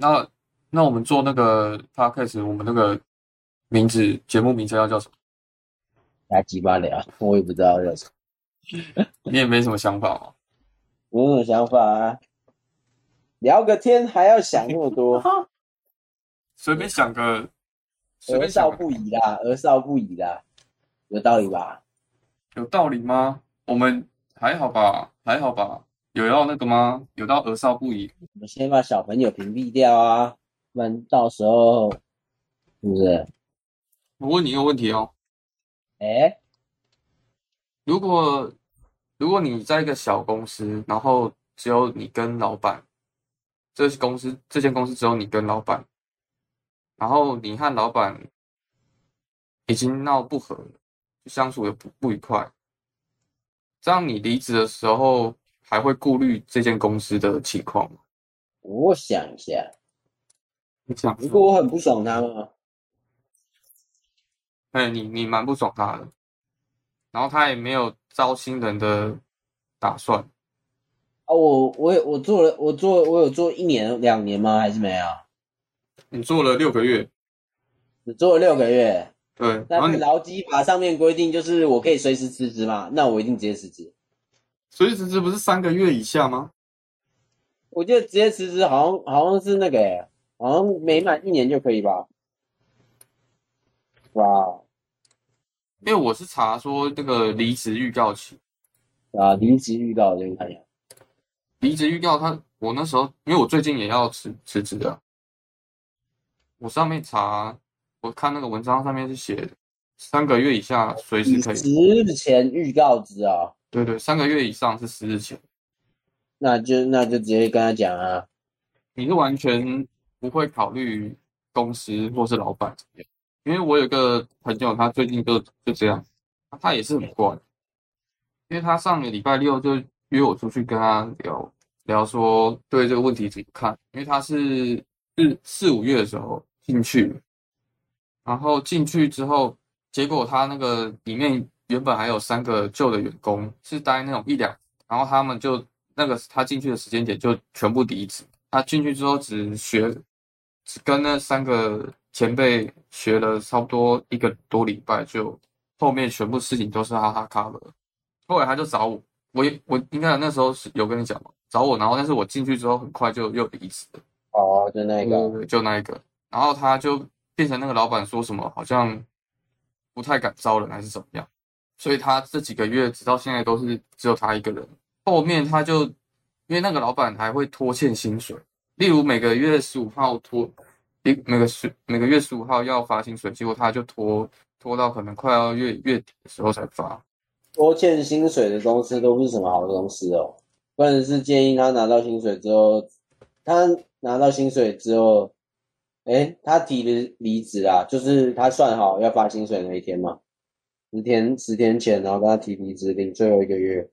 那那我们做那个 podcast，我们那个名字节目名称要叫什么？瞎鸡巴聊，我也不知道叫什么，你也没什么想法吗？有什么想法啊？聊个天还要想那么多，随便想个，随儿少不宜啦，儿少不宜啦，有道理吧？有道理吗？我们还好吧，还好吧。有要那个吗？有到儿少不已？我们先把小朋友屏蔽掉啊，不然到时候是不是？我问你一个问题哦，哎、如果如果你在一个小公司，然后只有你跟老板，这公司这间公司只有你跟老板，然后你和老板已经闹不和了，相处的不不愉快，这样你离职的时候还会顾虑这间公司的情况吗？我想一下，你想如果我很不爽他吗，哎，你你蛮不爽他的，然后他也没有招新人的打算，啊，我我有我做了，我做我有做一年两年吗？还是没有？你做了六个月，你做了六个月，对，然但是劳基法上面规定就是我可以随时辞职嘛，那我一定直接辞职。所以辞职不是三个月以下吗？我记得直接辞职好像好像是那个、欸，好像没满一年就可以吧？哇，因为我是查说那个离职预告期，啊，离职预告这个看一下，离职预告他，我那时候因为我最近也要辞辞职的，我上面查，我看那个文章上面是写三个月以下随时可以，辞职前预告之啊，对对，三个月以上是十日前，那就那就直接跟他讲啊，你是完全不会考虑公司或是老板怎么样，因为我有个朋友，他最近就就这样，他也是很怪，因为他上个礼拜六就约我出去跟他聊聊说对这个问题怎么看，因为他是是四五月的时候进去，然后进去之后，结果他那个里面原本还有三个旧的员工是待那种一两，然后他们就那个他进去的时间点就全部离职。他进去之后只学，只跟那三个前辈学了差不多一个多礼拜，就后面全部事情都是哈哈 cover。后来他就找我，我也我应该那时候是有跟你讲嘛，找我，然后但是我进去之后很快就又离职了。哦，就那一个，就那一个，然后他就变成那个老板说什么好像不太敢招人还是怎么样，所以他这几个月直到现在都是只有他一个人。后面他就因为那个老板还会拖欠薪水，例如每个月十五号拖，一每个十每个月十五号要发薪水，结果他就拖拖到可能快要月月底的时候才发。拖欠薪水的公司都不是什么好公司哦。或者是建议他拿到薪水之后，他拿到薪水之后，哎，他提的离职啊，就是他算好要发薪水那一天嘛，十天十天前，然后跟他提离职，领最后一个月。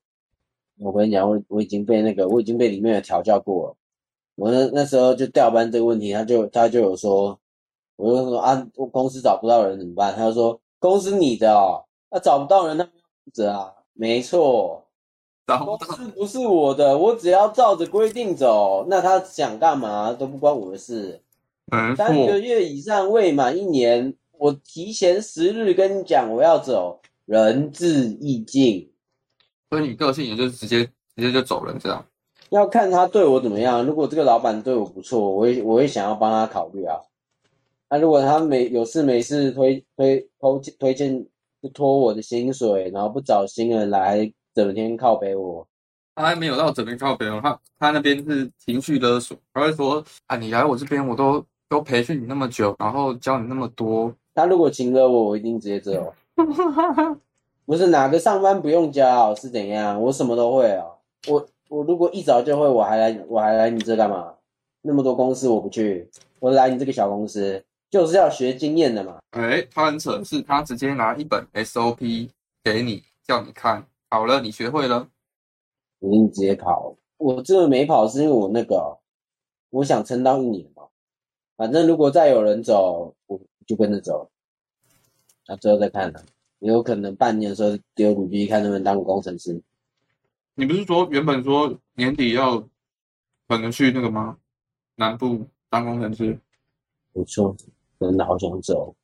我跟你讲，我我已经被那个我已经被里面的调教过了。我那那时候就调班这个问题，他就他就有说，我就说啊，我公司找不到人怎么办？他就说公司你的哦，那、找不到人，他们负责啊，没错，公然后他司不是我的，我只要照着规定走，那他想干嘛都不关我的事。没三个，月以上未满一年，我提前十日跟你讲我要走，仁至义尽。所以你个性也就是直接直接就走人这样。要看他对我怎么样。如果这个老板对我不错，我会我会想要帮他考虑啊。那、如果他没有事没事推推推推荐就拖我的薪水，然后不找新人来，整天靠背我，他还没有到整边靠北哦，他他那边是情绪勒索，他会说啊，你来我这边我都都培训你那么久，然后教你那么多，他如果请了我，我一定直接走。不是哪个上班不用教是怎样？我什么都会哦。我我如果一早就会，我还来我还来你这干嘛？那么多公司我不去，我来你这个小公司就是要学经验的嘛。哎，他很扯，是他直接拿一本 SOP 给你，叫你看好了，你学会了，一定直接考。我这个没跑是因为我那个，我想撑到一年嘛。反正如果再有人走，我就跟着走。那最后再看呢，也有可能半年的时候丢履历，看能不能当工程师。你不是说原本说年底要可能去那个吗？南部当工程师。不错，真的好想走。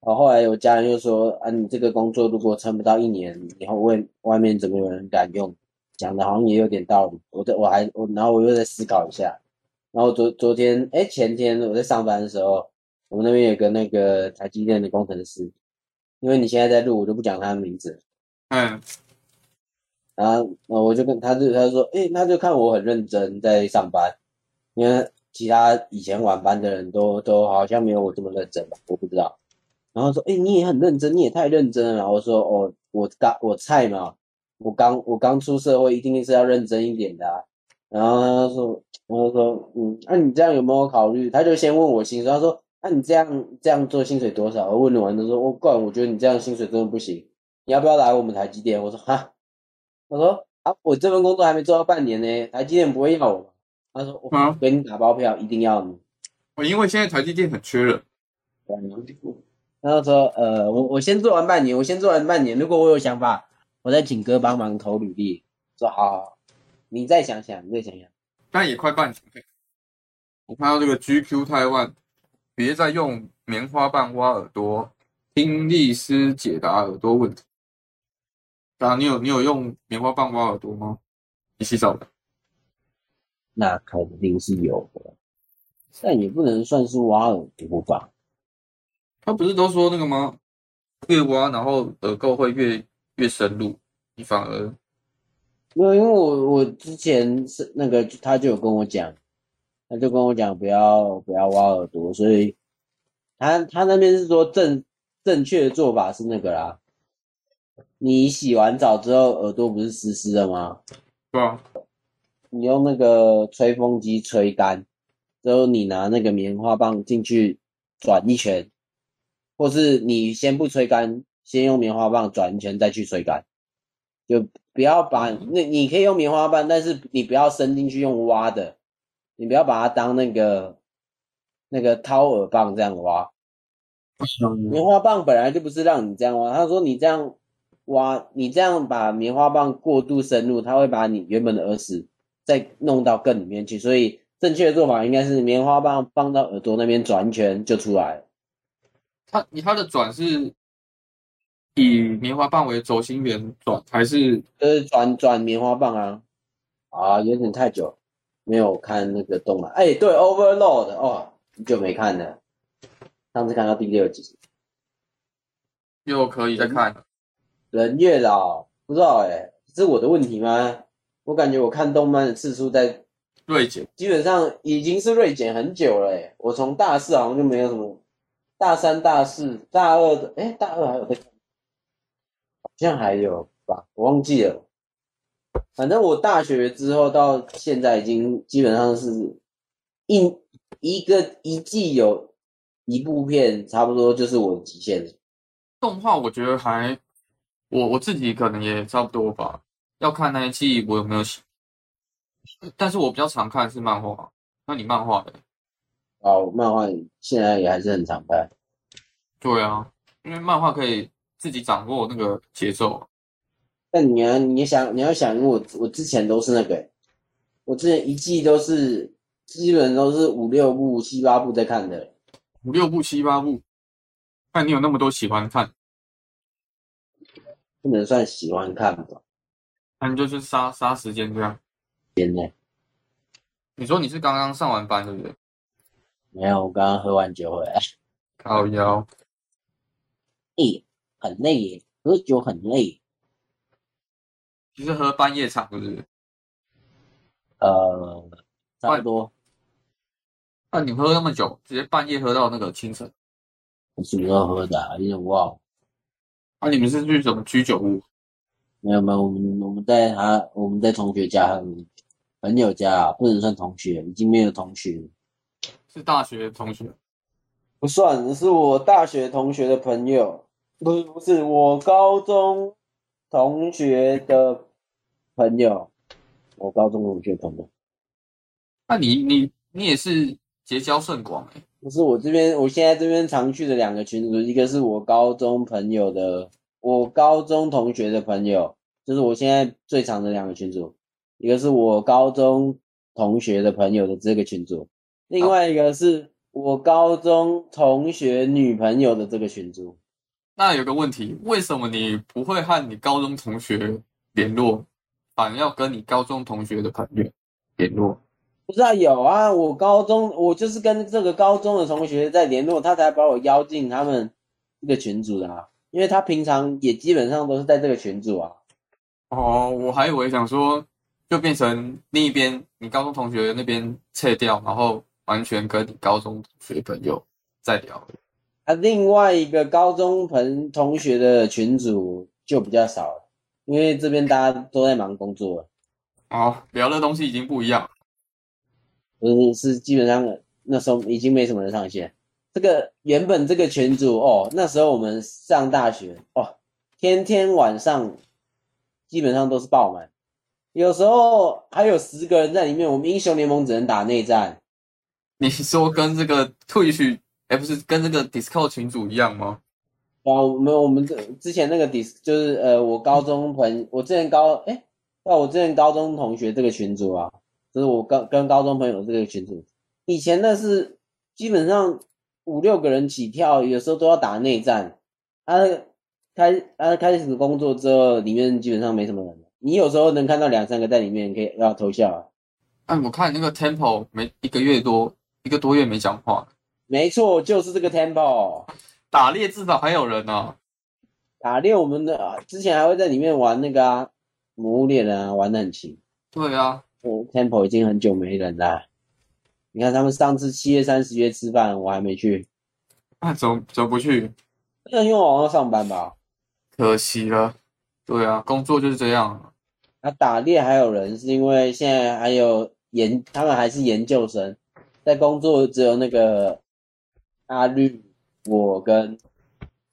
然后后来有家人又说啊，你这个工作如果撑不到一年，以后外外面怎么有人敢用？讲的好像也有点道理。我在我还我，然后我又在思考一下。然后昨昨天哎前天我在上班的时候，我们那边有个那个台积电的工程师，因为你现在在录，我就不讲他的名字。嗯，然后我就跟他就他就说，哎，他就看我很认真在上班，因为其他以前晚班的人都都好像没有我这么认真吧，我不知道。然后说，哎，你也很认真，你也太认真了。然后说，哦，我刚我菜嘛，我刚我刚出社会，一定是要认真一点的。然后他说，然后说，嗯，那你这样有没有考虑？他就先问我薪水，他说，那你这样这样做薪水多少？我问完他说，我怪，我觉得你这样薪水真的不行，你要不要来我们台积电？我说，哈，我说啊，我这份工作还没做到半年呢，台积电不会要我。他说，我给你打包票，一定要你。我因为现在台积电很缺人。然后说，呃，我我先做完半年，我先做完半年，如果我有想法，我再请哥帮忙投履历。说好，好，你再想想，你再想想。但也快半年。我看到这个 GQ 台湾，别再用棉花棒挖耳朵，听力师解答耳朵问题。啊，你有你有用棉花棒挖耳朵吗？你洗澡的？那肯定是有的，但也不能算是挖耳朵吧。他不是都说那个吗？越挖，然后耳垢会越越深入，你反而没有，因为我我之前是那个他就有跟我讲，他就跟我讲不要不要挖耳朵，所以他他那边是说正正确的做法是那个啦，你洗完澡之后耳朵不是湿湿的吗？对啊，你用那个吹风机吹干，之后你拿那个棉花棒进去转一圈。或是你先不吹干，先用棉花棒转一圈再去吹干，就不要把那你可以用棉花棒，但是你不要伸进去用挖的，你不要把它当那个那个掏耳棒这样挖。棉花棒本来就不是让你这样挖，他说你这样挖，你这样把棉花棒过度深入，它会把你原本的耳屎再弄到更里面去，所以正确的做法应该是棉花棒放到耳朵那边转一圈就出来了。它你它的转是以棉花棒为轴心圆转，还是就是转转棉花棒啊？啊，有点太久没有看那个动漫。哎，对，Overload 哦，很久没看了，上次看到第六集，又可以再看。人越老，不知道哎，是我的问题吗？我感觉我看动漫的次数在锐减，基本上已经是锐减很久了哎。我从大四好像就没有什么。大三、大四、大二的，哎，大二还有在看，好像还有吧，我忘记了。反正我大学之后到现在已经基本上是一一个一季有一部片，差不多就是我的极限了。动画我觉得还，我我自己可能也差不多吧。要看那一季我有没有喜，但是我比较常看是漫画。那你漫画的？哦，漫画现在也还是很常看。对啊，因为漫画可以自己掌握那个节奏。那你要你想你要想，我我之前都是那个，我之前一季都是基本都是五六部、七八部在看的。五六部、七八部，看你有那么多喜欢看？不能算喜欢看吧？那你就是杀杀时间这样。天呢？你说你是刚刚上完班对不对？没有，我刚刚喝完酒回来。好腰。诶，很累耶，喝酒很累。其实喝半夜场是不是？呃，差不多。那你喝那么久，直接半夜喝到那个清晨？什么时候喝的？有点忘。啊，你们是去什么居酒屋？没有没有，我们我们在他我们在同学家，朋友家，不能算同学，已经没有同学。是大学同学，不算是我大学同学的朋友，不是不是我高中同学的朋友，我高中同学朋友。那你你你也是结交甚广哎。不是我这边，我现在这边常去的两个群组，一个是我高中朋友的，我高中同学的朋友，就是我现在最长的两个群组，一个是我高中同学的朋友的这个群组。另外一个是我高中同学女朋友的这个群组。那有个问题，为什么你不会和你高中同学联络，反而要跟你高中同学的朋友联络？不是啊，有啊，我高中我就是跟这个高中的同学在联络，他才把我邀进他们这个群组的啊，因为他平常也基本上都是在这个群组啊。哦，我还以为想说，就变成另一边你高中同学那边撤掉，然后完全跟你高中同学朋友在聊。啊，另外一个高中朋同学的群组就比较少了，因为这边大家都在忙工作，哦，聊的东西已经不一样。嗯，是基本上那时候已经没什么人上线。这个原本这个群组哦，那时候我们上大学哦，天天晚上基本上都是爆满，有时候还有十个人在里面。我们英雄联盟只能打内战。你说跟这个 Twitch，哎，不是跟那个 Discord 群组一样吗？啊，没有我们这之前那个 Dis 就是呃，我高中朋，我之前高哎，那我之前高中同学这个群组啊。就是我跟跟高中朋友这个群组，以前那是基本上五六个人起跳，有时候都要打内战。他开他开始工作之后，里面基本上没什么人。你有时候能看到两三个在里面，可以要偷笑。哎，我看那个 Temple 没一个月多，一个多月没讲话。没错，就是这个 Temple。打猎至少还有人呢。打猎我们的之前还会在里面玩那个啊，魔物猎人啊，玩的很勤。对啊。我 Temple 已经很久没人了。你看他们上次七月三十约吃饭，我还没去。啊，怎怎么不去？那因为我要上班吧。可惜了。对啊，工作就是这样。那打猎还有人，是因为现在还有研，他们还是研究生，在工作只有那个阿绿，我跟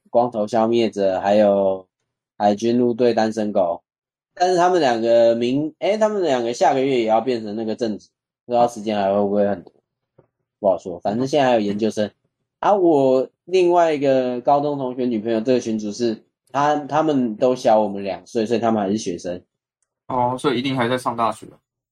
光头消灭者，还有海军陆队单身狗。但是他们两个明哎，他们两个下个月也要变成那个正职，不知道时间还会不会很多，不好说。反正现在还有研究生。啊，我另外一个高中同学女朋友这个群主是，他他们都小我们两岁，所以他们还是学生。哦，所以一定还在上大学。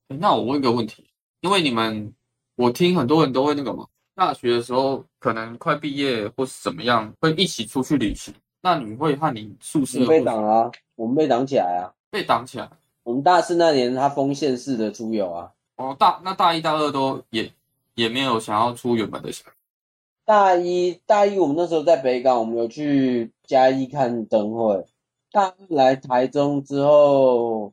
那我问个问题，因为你们，我听很多人都会那个嘛，大学的时候可能快毕业或是怎么样，会一起出去旅行。那你会和你宿舍被挡啊？我们被挡起来啊。被挡起来。我们大四那年，他封县市的出游啊。哦，大那大一、大二都也也没有想要出远门的想。大一、大一，我们那时候在北港，我们有去嘉义看灯会。大二来台中之后，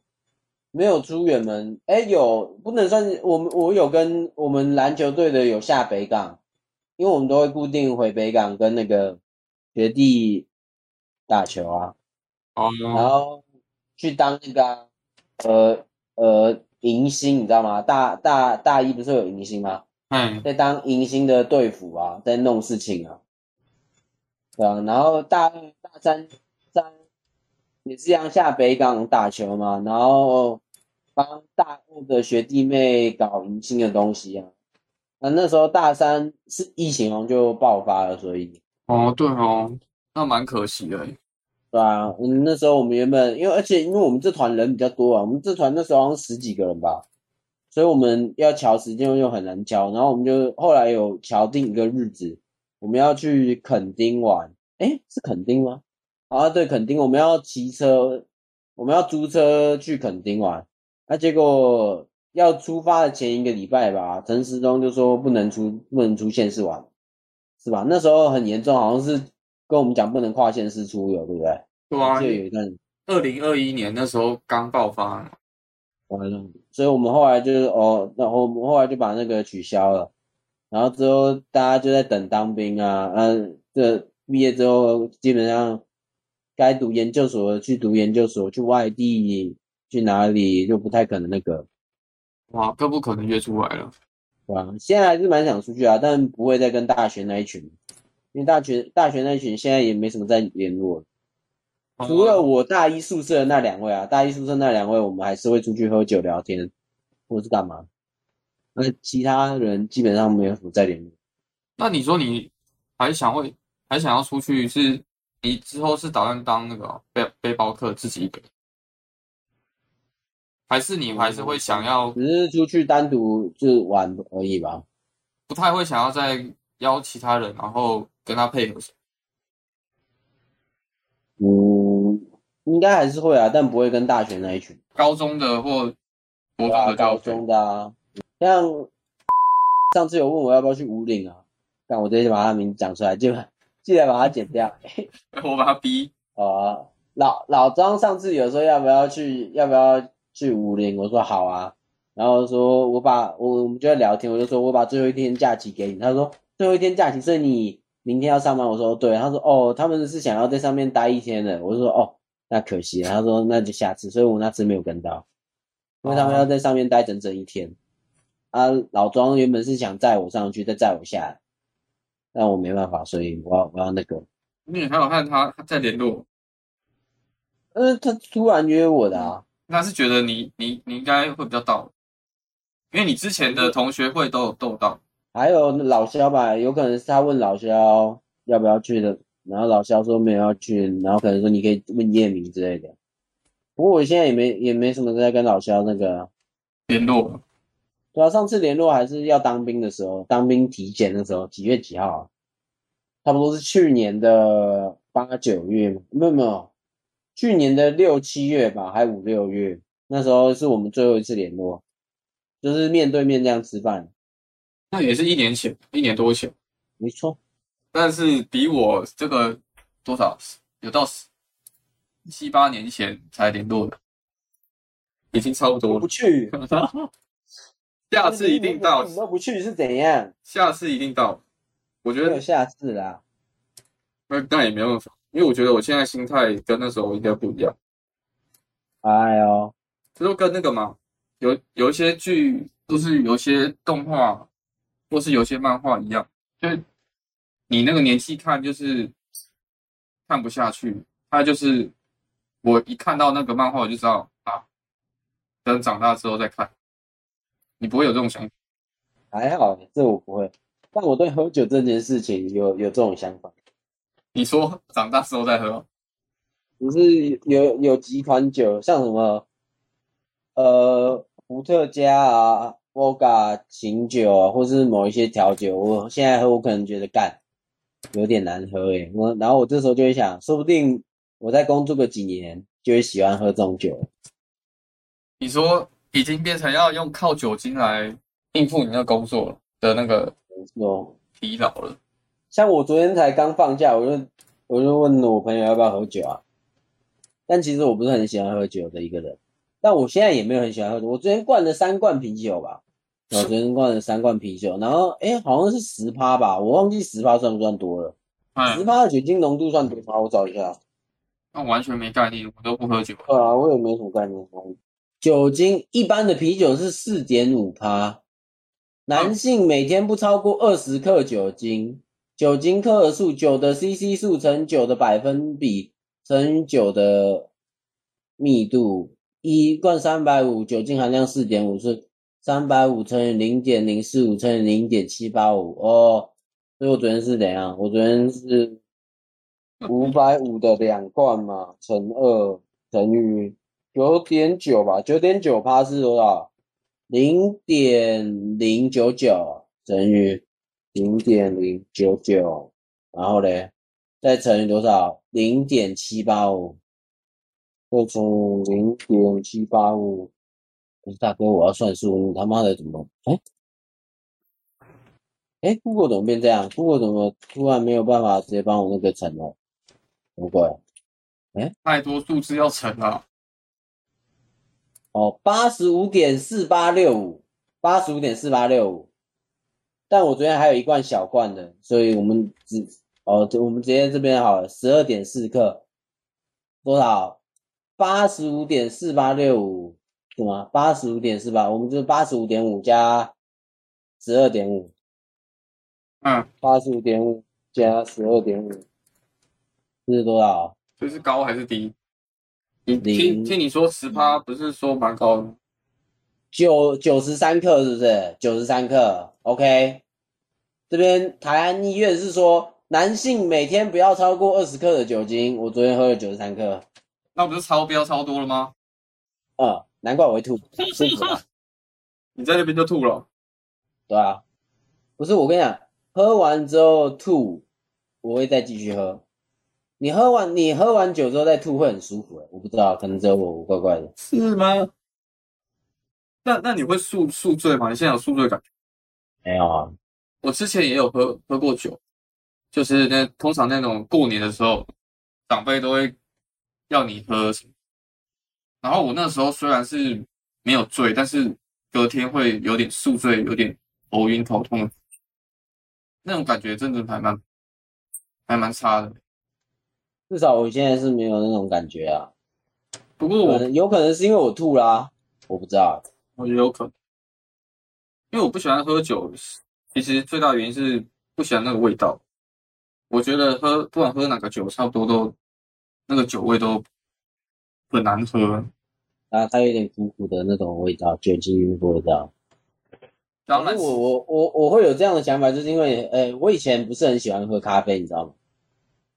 没有出远门。哎，有不能算我们，我有跟我们篮球队的有下北港，因为我们都会固定回北港跟那个学弟打球啊。哦，然后。去当那个呃呃迎新，你知道吗？大大大一不是有迎新吗？嗯，在当迎新的队服啊，在弄事情啊，对啊。然后大二、大三、三也是这样下北港打球嘛，然后帮大二的学弟妹搞迎新的东西啊。那那时候大三是疫情就爆发了，所以哦对哦，那蛮可惜的。对啊，嗯，那时候我们原本因为而且因为我们这团人比较多啊，我们这团那时候好像十几个人吧，所以我们要调时间又很难调，然后我们就后来有调定一个日子，我们要去垦丁玩，哎，是垦丁吗？啊，对，垦丁，我们要骑车，我们要租车去垦丁玩，那结果要出发的前一个礼拜吧，陈时中就说不能出，不能出县市玩，是吧？那时候很严重，好像是。跟我们讲不能跨县市出游，对不对？对啊，就有一段二零二一年那时候刚爆发，完了，所以我们后来就是哦，然后我们后来就把那个取消了，然后之后大家就在等当兵啊，嗯，这毕业之后基本上该读研究所的去读研究所，去外地去哪里就不太可能那个，哇，更不可能约出来了，对吧？现在还是蛮想出去啊，但不会再跟大学那一群。因为大学大学那一群现在也没什么在联络，除了我大一宿舍的那两位啊，大一宿舍那两位，我们还是会出去喝酒聊天，或是干嘛。那其他人基本上没有什么在联络。那你说你还想会还想要出去？是你之后是打算当那个背背包客自己一个，还是你还是会想要？只是出去单独就玩而已吧。不太会想要再邀其他人，然后跟他配合。嗯，应该还是会啊，但不会跟大学那一群。高中的或国中的高中的啊，像上次有问我要不要去五岭啊，但我直接把他名字讲出来，就记得把它剪掉。我把他逼。啊，老老张上次有说要不要去，要不要去五岭？我说好啊。然后说我把我我们就在聊天，我就说我把最后一天假期给你。他说最后一天假期，所以你明天要上班。我说对。他说哦，他们是想要在上面待一天的。我就说哦。那可惜，他说那就下次，所以我那次没有跟到，因为他们要在上面待整整一天。啊，老庄原本是想载我上去，再载我下来，但我没办法，所以我要我要那个。你还有看他在联络？嗯，他突然约我的啊。那是觉得你你你应该会比较到，因为你之前的同学会都有斗到。还有老肖吧，有可能是他问老肖要不要去的。然后老肖说没有要去，然后可能说你可以问叶明之类的。不过我现在也没也没什么在跟老肖那个联络。对啊，上次联络还是要当兵的时候，当兵体检的时候，几月几号？差不多是去年的八九月没有没有，去年的六七月吧，还五六月，那时候是我们最后一次联络，就是面对面这样吃饭。那也是一年前，一年多前。没错。但是比我这个多少有到七八年前才联络的，已经差不多了。不去，下次一定到。你都不去是怎样？下次一定到。我觉得有下次啦。那那也没办法，因为我觉得我现在心态跟那时候应该不一样。哎呦，这就跟那个嘛，有有一些剧，都是有些动画，或是有些漫画一样，就。你那个年纪看就是看不下去，他就是我一看到那个漫画我就知道啊，等长大之后再看。你不会有这种想法？还好，这我不会。但我对喝酒这件事情有有这种想法。你说长大之后再喝？不是有有几款酒，像什么呃伏特加啊、波嘎琴酒啊，或是某一些调酒，我现在喝我可能觉得干。有点难喝诶，我然后我这时候就会想，说不定我再工作个几年，就会喜欢喝这种酒。你说已经变成要用靠酒精来应付你那工作的那个疲劳了。像我昨天才刚放假，我就我就问我朋友要不要喝酒啊。但其实我不是很喜欢喝酒的一个人，但我现在也没有很喜欢喝酒。我昨天灌了三罐啤酒吧。我昨天灌了三罐啤酒，然后哎，好像是十趴吧，我忘记十趴算不算多了。十趴的酒精浓度算多少？我找一下。那完全没概念，我都不喝酒。对啊，我也没什么概念。酒精一般的啤酒是四点五趴，男性每天不超过二十克酒精，酒精克数酒的 CC 数乘九的百分比乘九的密度，一罐三百五，酒精含量四点五是。三百五乘以零点零四五乘以零点七八五哦，所以我昨天是怎样？我昨天是 五百五的两罐嘛，乘二等于九点九吧，九点九趴是多少？零点零九九等于零点零九九，然后嘞，再乘以多少？零点七八五，再乘零点七八五。大哥，我要算数，你他妈的怎么？哎，哎，Google 怎么变这样？Google 怎么突然没有办法直接帮我那个乘了？不会，哎，太多数字要乘了。哦，八十五点四八六五，八十五点四八六五。但我昨天还有一罐小罐的，所以我们只哦，我们直接这边好了，十二点四克，多少？八十五点四八六五。是吗？八十五点四八，我们就是八十五点五加十二点五，嗯，八十五点五加十二点五，这是多少？这是高还是低？你听听你说十趴，不是说蛮高的？九九十三克是不是？九十三克，OK。这边台安医院是说，男性每天不要超过二十克的酒精。我昨天喝了九十三克，那不是超标超多了吗？嗯。难怪我会吐，舒服你在那边就吐了，对啊，不不是我跟你讲，喝完之后吐，我会再继续喝。你喝完你喝完酒之后再吐会很舒服、欸，我不知道，可能只有我我怪怪的。是吗？那那你会宿宿醉吗？你现在有宿醉感觉？没有啊，我之前也有喝喝过酒，就是那通常那种过年的时候，长辈都会要你喝什么，然后我那时候虽然是没有醉，但是隔天会有点宿醉，有点头晕头痛，那种感觉真的还蛮还蛮差的。至少我现在是没有那种感觉啊。不过我可有可能是因为我吐啦，我不知道。我觉得有可能，因为我不喜欢喝酒，其实最大的原因是不喜欢那个味道。我觉得喝不管喝哪个酒，差不多都那个酒味都很难喝。啊，它有点苦苦的那种味道，酒精味道。当然我我我我会有这样的想法，就是因为，呃，我以前不是很喜欢喝咖啡，你知道吗？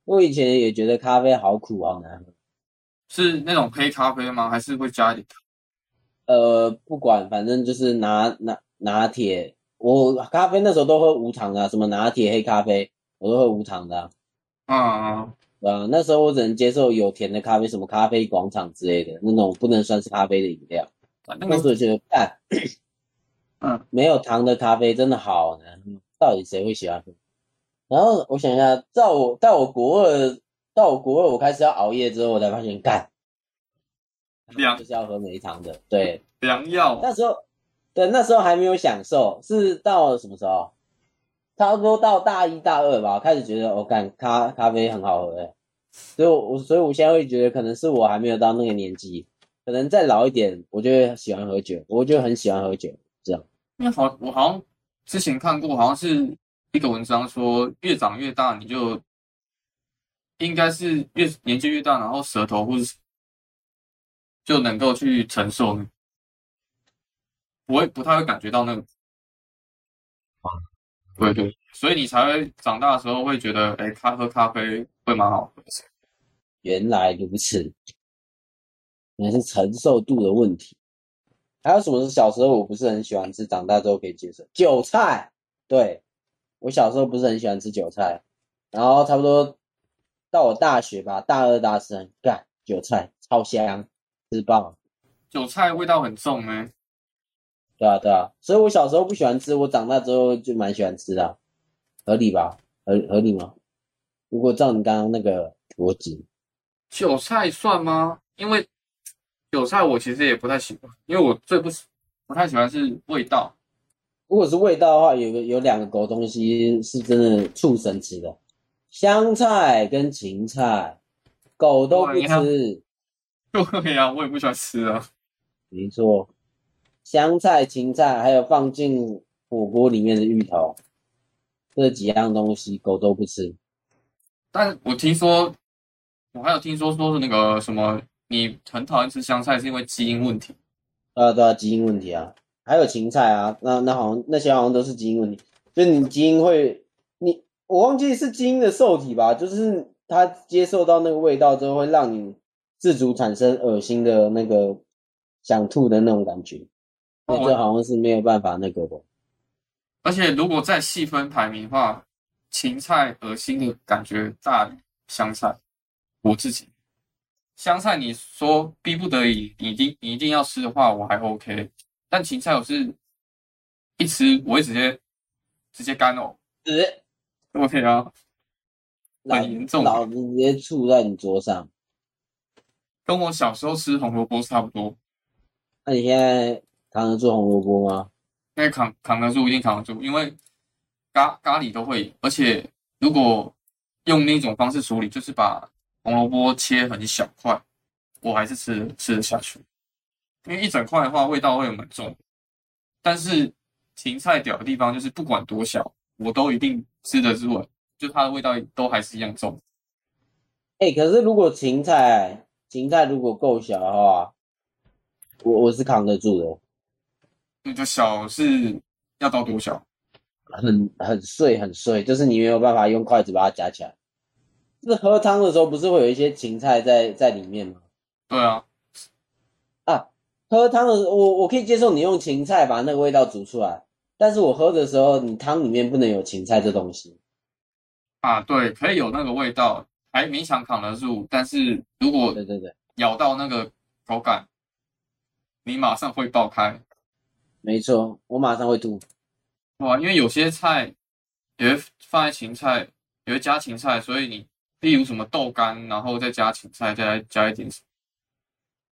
我以前也觉得咖啡好苦好难喝。是那种黑咖啡吗？还是会加一点糖？呃，不管，反正就是拿拿拿铁，我咖啡那时候都喝无糖的啊、什么拿铁、黑咖啡，我都喝无糖的、啊。啊、对啊，那时候我只能接受有甜的咖啡，什么咖啡广场之类的那种不能算是咖啡的饮料。那时候觉得，干，嗯，没有糖的咖啡真的好难喝，到底谁会喜欢喝？然后我想一下，到我到我国二，到我国二我开始要熬夜之后，我才发现，干，凉就是要喝没糖的。对，良药那时候，对，那时候还没有享受，是到了什么时候？差不多到大一大二吧，开始觉得，我、哦、咖咖啡很好喝，所以我，我所以我现在会觉得，可能是我还没有到那个年纪，可能再老一点，我就会喜欢喝酒，我就很喜欢喝酒，这样。因为好，我好像之前看过，好像是一个文章说，越长越大，你就应该是越年纪越大，然后舌头或是就能够去承受，不会不太会感觉到那个。对对，所以你才会长大的时候会觉得，哎，他喝咖啡会蛮好喝。原来如此，原来是承受度的问题。还有什么是小时候我不是很喜欢吃，长大之后可以接受？韭菜，对，我小时候不是很喜欢吃韭菜，然后差不多到我大学吧，大二大三，干韭菜超香，吃爆。韭菜味道很重呢、对啊，对啊，所以我小时候不喜欢吃，我长大之后就蛮喜欢吃的啊，合理吧？合合理吗？如果照你刚刚那个逻辑，韭菜算吗？因为韭菜我其实也不太喜欢，因为我最不喜不太喜欢是味道。如果是味道的话，有个有两个狗东西是真的畜生吃的，香菜跟芹菜，狗都不吃。对呀、我也不喜欢吃啊。没错，香菜、芹菜，还有放进火锅里面的芋头，这几样东西狗都不吃。但我听说，我还有听说说是那个什么，你很讨厌吃香菜是因为基因问题。对啊，对啊，基因问题啊，还有芹菜啊，那那好像那些好像都是基因问题，就是你基因会，你我忘记是基因的受体吧，就是它接受到那个味道之后，会让你自主产生恶心的那个想吐的那种感觉，所以哦这好像是没有办法那个的。而且如果再细分排名的话，芹菜恶心的感觉大于香菜。我自己，香菜你说逼不得已，你一定你一定要吃的话，我还 OK。但芹菜我是一吃我会直接直接干呕。是，对啊，老很严重老子直接吐在你桌上。跟我小时候吃红萝卜差不多。那你现在扛得住红萝卜吗？那扛扛得住，一定扛得住，因为咖咖喱都会，而且如果用那种方式处理，就是把红萝卜切很小块，我还是吃吃得下去。因为一整块的话，味道会蛮重。但是芹菜屌的地方就是不管多小，我都一定吃得住，就它的味道都还是一样重。哎、可是如果芹菜芹菜如果够小的话，我我是扛得住的，那就小是要到多小？很很碎很碎，就是你没有办法用筷子把它夹起来。就是喝汤的时候不是会有一些芹菜在在里面吗？对啊，啊，喝汤的时候我我可以接受你用芹菜把那个味道煮出来，但是我喝的时候，你汤里面不能有芹菜这东西。啊，对，可以有那个味道，还勉强扛得住。但是如果对对对，咬到那个口感，你马上会爆开。没错，我马上会吐。哇，因为有些菜也会放在芹菜，也会加芹菜，所以你例如什么豆干，然后再加芹菜，再加一点什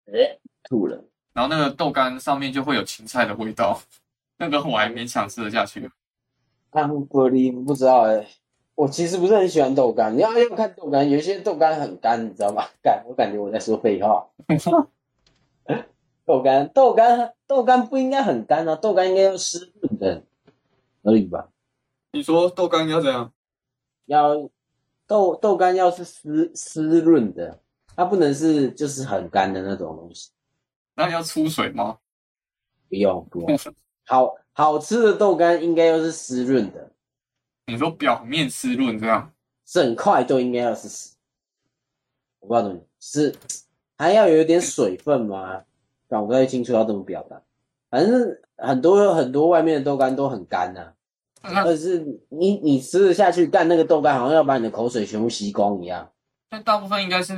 么，哎，吐了。然后那个豆干上面就会有芹菜的味道，那个我还勉强吃得下去。安不离不知道哎、我其实不是很喜欢豆干，你要要看豆干，有些豆干很干，你知道吗？干，我感觉我在说废话。豆干，豆干，豆干不应该很干啊，豆干应该要湿润的，合理吧？你说豆干要怎样？要豆豆干要是湿湿润的，它不能是就是很干的那种东西。那要出水吗？不用不用，好好吃的豆干应该要是湿润的，你说表面湿润这样？整块都应该要是湿。我不知道怎么是还要有一点水分吗？但我不太清楚要怎么表达。反正很多很多外面的豆干都很干呐、那但是你你吃得下去，但那个豆干好像要把你的口水全部吸光一样。但大部分应该是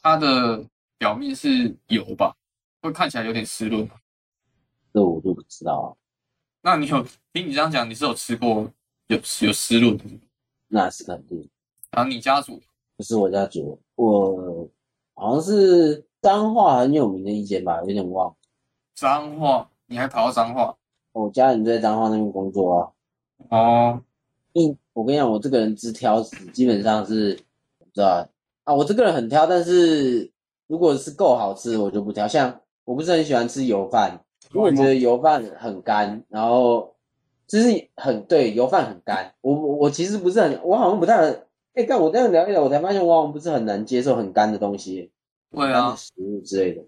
它的表面是油吧，会看起来有点湿润。这我就不知道啊，那你有听你这样讲，你是有吃过有有湿润的？那是肯定。然后你家煮不是我家煮，我好像是彰化很有名的一间吧，有点忘。彰化，你还跑到彰化？我家人在彰化那边工作啊。哦，一，我跟你讲，我这个人只挑食，基本上是，知道啊，我这个人很挑，但是如果是够好吃，我就不挑。像我不是很喜欢吃油饭，因为我觉得油饭很干，然后就是很对，油饭很干。我我我其实不是很，我好像不太很，哎、但我这样聊一聊，我才发现我好像不是很难接受很干的东西。对啊，食物之类的。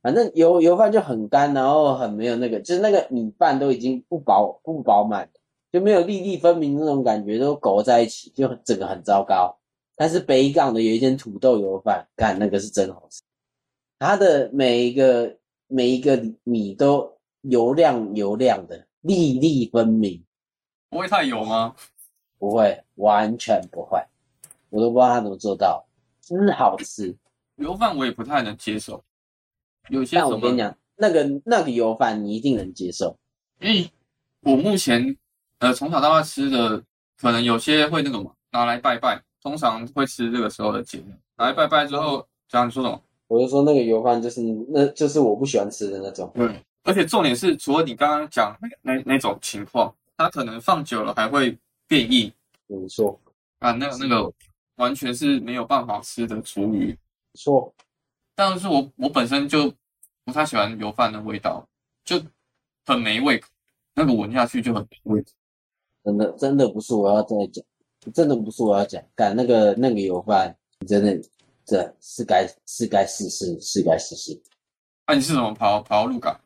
反正油油饭就很干，然后很没有那个，就是那个米饭都已经不饱不饱满，就没有粒粒分明那种感觉，都勾在一起，就整个很糟糕。但是北港的有一间土豆油饭，干那个是真好吃，它的每一个每一个米都油亮油亮的，粒粒分明，不会太油吗？不会，完全不会，我都不知道他怎么做到，真好吃。油饭我也不太能接受，有些我跟你讲，那个那个油饭你一定能接受。因为我目前呃从小到大吃的，可能有些会那个嘛，拿来拜拜，通常会吃这个时候的节日，拿来拜拜之后，讲你说什么？我就说那个油饭就是，那就是我不喜欢吃的那种。对，而且重点是，除了你刚刚讲那那那种情况，它可能放久了还会变硬没错，啊，那个那个完全是没有办法吃的厨余。没错，但是我我本身就不太喜欢油饭的味道，就很没胃口，那个闻下去就很没胃口。真的真的不是我要再讲，真的不是我要讲。干那个那个油饭，真的这是该是该试试，是该试试。那、你是怎么跑跑到鹿港、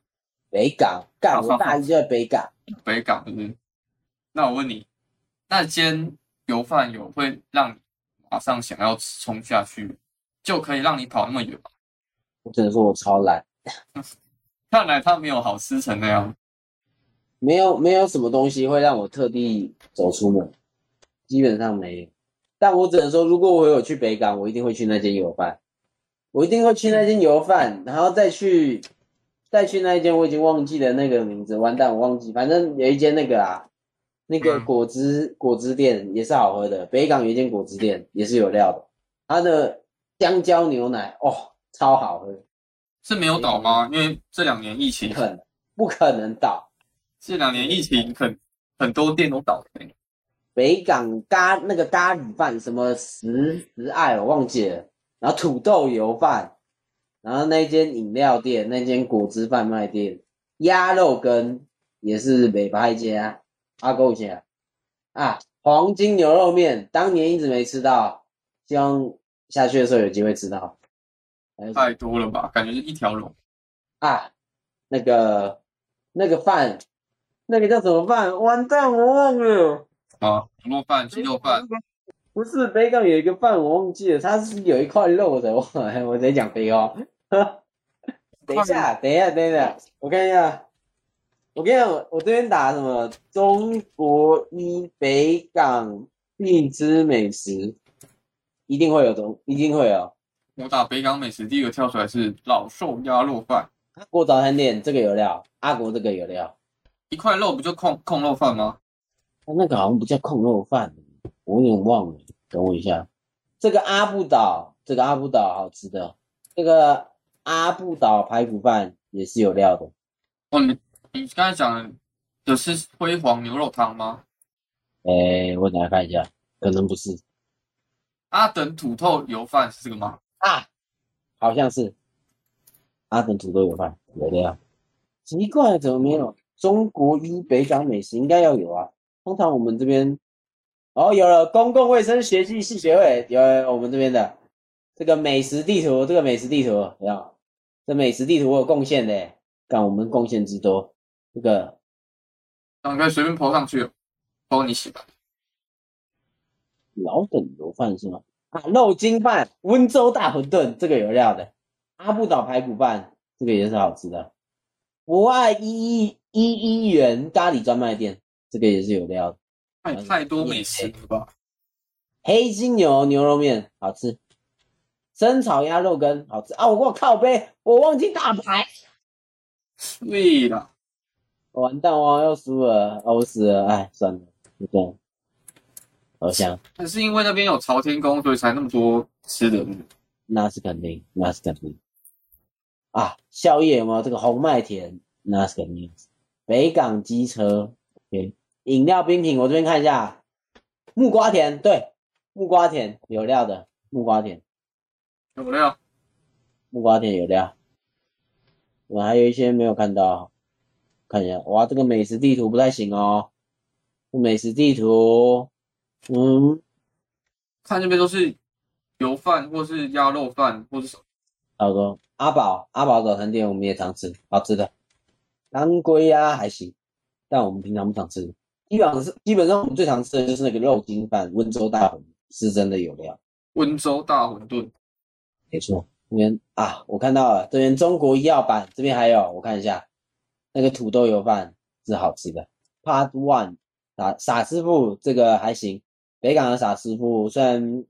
北港干，我大一就在北港，北港，是不是？那我问你，那间油饭有会让你马上想要冲下去，就可以让你跑那么远吗？我只能说我超懒，看来他没有好吃成那样。没有没有什么东西会让我特地走出门，基本上没有。但我只能说，如果我有去北港，我一定会去那间油饭，我一定会去那间油饭，然后再去再去那一间，我已经忘记了那个名字，完蛋，我忘记，反正有一间那个啊，那个嗯。果汁果汁店也是好喝的，北港有一间果汁店也是有料的，它的香蕉牛奶哦超好喝，是没有倒吗？因为这两年疫情不，可能不可能倒。这两年疫情很很多店都倒了。北港咖那个咖喱饭什么十十爱我忘记了，然后土豆油饭，然后那间饮料店那间果汁贩卖店，鸭肉羹也是北派家阿勾家啊，黄金牛肉面当年一直没吃到，希望下去的时候有机会吃到。太多了吧？感觉是一条龙。啊，那个那个饭，那个叫什么饭？完蛋，我忘了。啊，牛肉饭、鸡肉饭，不是北港有一个饭我忘记了，它是有一块肉的，我我在讲废话。等一下，等一下，等一下，我看一下，我跟你讲，我这边打什么中国一北港荔枝美食，一定会有东，一定会有。我打北港美食，第一个跳出来是老寿鸭肉饭，阿国早餐店这个有料，阿国这个有料，一块肉不就控控肉饭吗？那个好像不叫控肉饭，我有点忘了，等我一下。这个阿布岛，这个阿布岛好吃的，这个阿布岛排骨饭也是有料的。哦，你你刚才讲的是辉煌牛肉汤吗？哎，我等下看一下，可能不是阿等土豆油饭是这个吗？啊，好像是阿等土豆油饭有的呀。奇怪，怎么没有？中国一北港美食应该要有啊。通常我们这边，哦，有了公共卫生学系系学会有我们这边的这个美食地图，这个美食地图有？这美食地图我有贡献的，干我们贡献之多。这个你可以随便抛上去，包你喜欢。老等油饭是吗？啊，肉筋饭、温州大馄饨，这个有料的。阿布岛排骨饭，这个也是好吃的。博爱一一一一元咖喱专卖店，这个也是有料的。太太多美食了吧？黑金牛牛肉面好吃，生炒鸭肉羹好吃啊！我我靠背，我忘记打牌，对了，完蛋，我要输了，我死了，哎，算了，就这样。好香，那是因为那边有朝天宫，所以才那么多吃的。那是肯定，那是肯定。啊，宵夜有没有这个红麦田？那是肯定。北港机车，OK。饮料冰品，我这边看一下，木瓜田，对，木瓜田有料的，木瓜田有料，木瓜田有料。我还有一些没有看到，看一下，哇，这个美食地图不太行哦。美食地图，嗯，看这边都是油饭或是鸭肉饭或是什么。好多阿宝阿宝早餐店我们也常吃，好吃的。当归鸭还行，但我们平常不常吃。基本上是基本上我们最常吃的就是那个肉筋饭，温州大馄是真的有料。温州大馄饨，没错，这边啊，我看到了，这边中国医药版这边还有，我看一下，那个土豆油饭是好吃的。Part One 傻傻师傅这个还行，北港的傻师傅虽然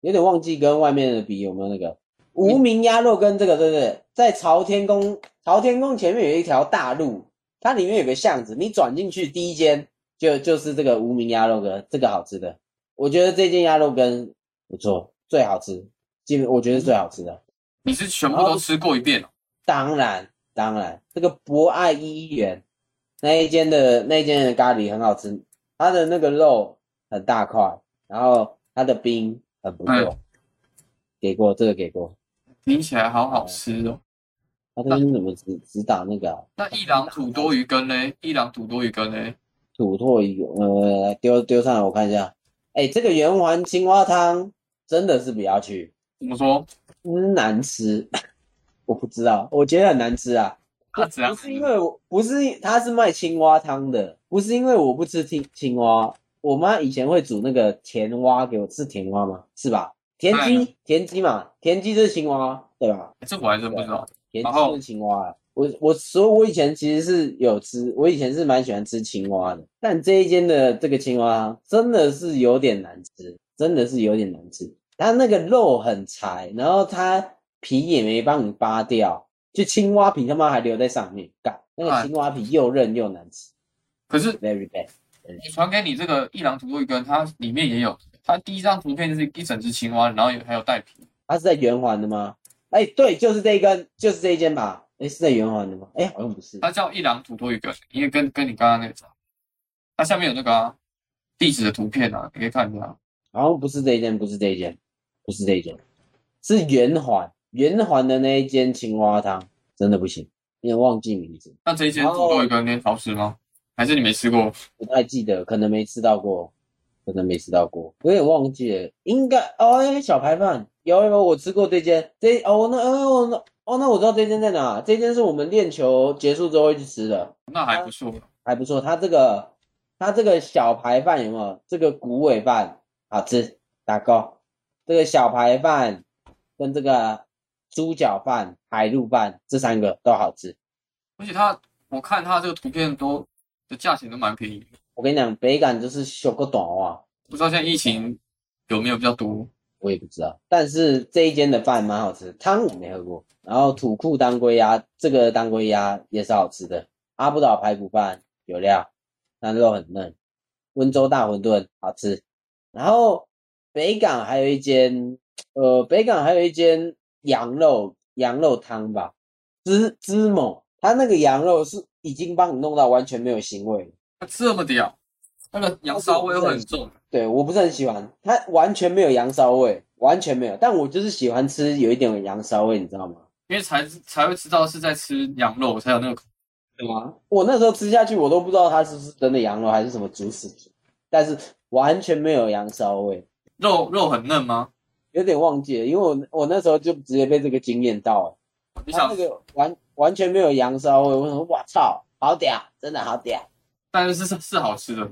有点忘记跟外面的比有没有那个无名鸭肉跟这个对不对？在朝天宫朝天宫前面有一条大路，它里面有个巷子，你转进去第一间就就是这个无名鸭肉羹，这个好吃的，我觉得这间鸭肉羹不错，最好吃，基本我觉得是最好吃的。你是全部都吃过一遍了？当然，当然，这个博爱一元那一间的那一间的咖喱很好吃，它的那个肉很大块，然后它的冰很不错，给过这个给过。听起来好好吃哦。他这边怎么只只打那个、啊？那一郎土多鱼羹呢？一郎土多鱼羹呢？土多鱼，呃，丢丢上来我看一下。哎，这个圆环青蛙汤真的是不要去，怎么说？嗯，难吃，我不知道，我觉得很难吃啊。不？是因为我不是他是卖青蛙汤的，不是因为我不吃青青蛙。我妈以前会煮那个甜蛙给我吃，甜蛙吗？是吧？田鸡，田鸡嘛，田鸡就是青蛙，对吧？这我还真不知道。田鸡是青蛙啊。我我所以，我以前其实是有吃，我以前是蛮喜欢吃青蛙的。但这一间的这个青蛙真的是有点难吃，真的是有点难吃。它那个肉很柴，然后它皮也没帮你扒掉，就青蛙皮他妈还留在上面，干那个青蛙皮又韧又难吃可是，very bad。我传给你这个一郎土多一根，它里面也有。它第一张图片就是一整只青蛙，然后有还有带皮。它是在圆环的吗？哎，对，就是这一根，就是这一间吧？哎，是在圆环的吗？哎，好像不是。它叫一郎土多一根，因为跟跟你刚刚那个差。它下面有那个啊、地址的图片啊，你可以看一下。好像不是这一间，不是这一间，不是这一间，是圆环，圆环的那一间青蛙汤真的不行，有点忘记名字，那这一间土多一根你好吃吗？还是你没吃过？不太记得，可能没吃到过，可能没吃到过，有点忘记了，应该哦，哎小排饭有有我吃过这间，这哦那哦那哦那我知道这间在哪，这间是我们练球结束之后会去吃的，那还不错。还不错。它这个它这个小排饭有没有？这个骨尾饭好吃，打勾。这个小排饭跟这个猪脚饭、海陆饭这三个都好吃。而且它，我看它这个图片都的价钱都蛮便宜的，我跟你讲，北港就是修个短袜，不知道现在疫情有没有比较多？我也不知道。但是这一间的饭蛮好吃，汤我没喝过。然后土库当归鸭，这个当归鸭也是好吃的。阿布岛排骨饭有料，但肉很嫩。温州大馄饨好吃。然后北港还有一间，呃，北港还有一间羊肉羊肉汤吧，芝芝某，它那个羊肉是已经帮你弄到完全没有腥味了。它这么屌，那个羊骚味会很重。对，我不是很喜欢，它完全没有羊骚味，完全没有。但我就是喜欢吃有一点羊骚味，你知道吗？因为才才会知道是在吃羊肉，才有那个口。对吗？我那时候吃下去，我都不知道它是不是真的羊肉还是什么猪屎，但是完全没有羊骚味。肉肉很嫩吗？有点忘记了，因为我我那时候就直接被这个惊艳到了。你想那个完完全没有羊骚味，我说哇操，好屌，真的好屌，但是是是好吃的，